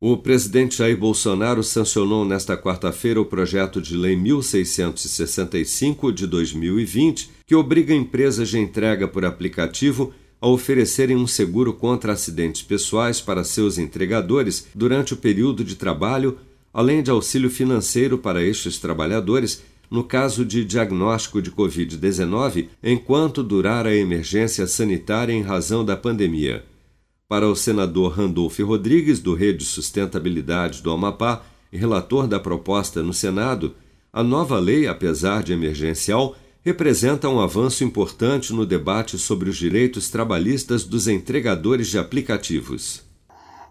O presidente Jair Bolsonaro sancionou nesta quarta-feira o projeto de lei 1665 de 2020, que obriga empresas de entrega por aplicativo a oferecerem um seguro contra acidentes pessoais para seus entregadores durante o período de trabalho, além de auxílio financeiro para estes trabalhadores no caso de diagnóstico de Covid-19 enquanto durar a emergência sanitária em razão da pandemia. Para o senador Randolfo Rodrigues, do Rede Sustentabilidade do Amapá relator da proposta no Senado, a nova lei, apesar de emergencial, representa um avanço importante no debate sobre os direitos trabalhistas dos entregadores de aplicativos.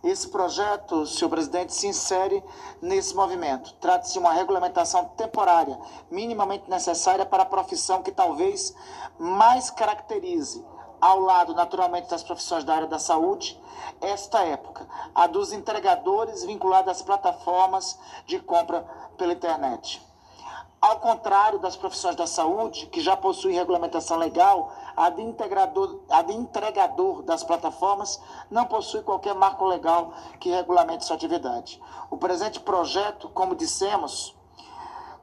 Esse projeto, senhor presidente, se insere nesse movimento. Trata-se de uma regulamentação temporária, minimamente necessária para a profissão que talvez mais caracterize ao lado, naturalmente, das profissões da área da saúde, esta época, a dos entregadores vinculados às plataformas de compra pela internet. Ao contrário das profissões da saúde, que já possuem regulamentação legal, a de, integrador, a de entregador das plataformas não possui qualquer marco legal que regulamente sua atividade. O presente projeto, como dissemos,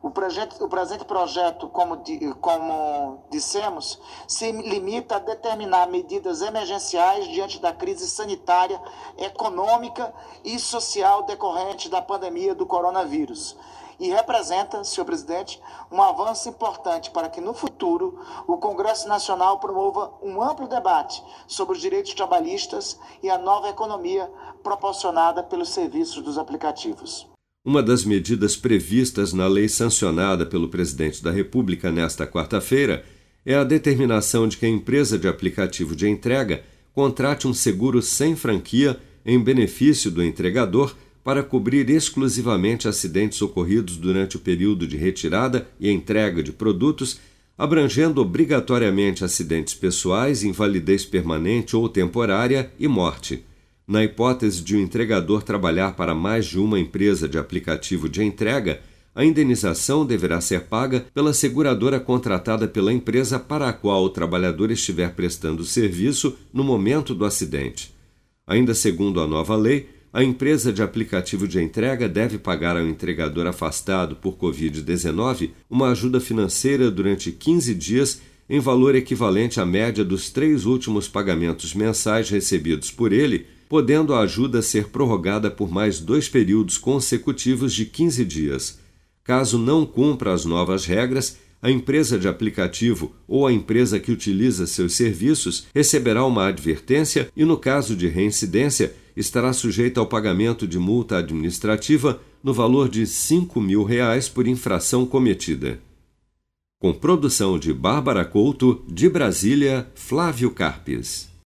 o, projeto, o presente projeto, como, como dissemos, se limita a determinar medidas emergenciais diante da crise sanitária, econômica e social decorrente da pandemia do coronavírus e representa, senhor presidente, um avanço importante para que no futuro o Congresso Nacional promova um amplo debate sobre os direitos trabalhistas e a nova economia proporcionada pelos serviços dos aplicativos. Uma das medidas previstas na lei sancionada pelo presidente da República nesta quarta-feira é a determinação de que a empresa de aplicativo de entrega contrate um seguro sem franquia em benefício do entregador para cobrir exclusivamente acidentes ocorridos durante o período de retirada e entrega de produtos, abrangendo obrigatoriamente acidentes pessoais, invalidez permanente ou temporária e morte na hipótese de o um entregador trabalhar para mais de uma empresa de aplicativo de entrega, a indenização deverá ser paga pela seguradora contratada pela empresa para a qual o trabalhador estiver prestando serviço no momento do acidente. Ainda segundo a nova lei, a empresa de aplicativo de entrega deve pagar ao entregador afastado por Covid-19 uma ajuda financeira durante 15 dias em valor equivalente à média dos três últimos pagamentos mensais recebidos por ele podendo a ajuda ser prorrogada por mais dois períodos consecutivos de 15 dias. Caso não cumpra as novas regras, a empresa de aplicativo ou a empresa que utiliza seus serviços receberá uma advertência e, no caso de reincidência, estará sujeita ao pagamento de multa administrativa no valor de 5 mil reais por infração cometida. Com produção de Bárbara Couto, de Brasília, Flávio Carpes.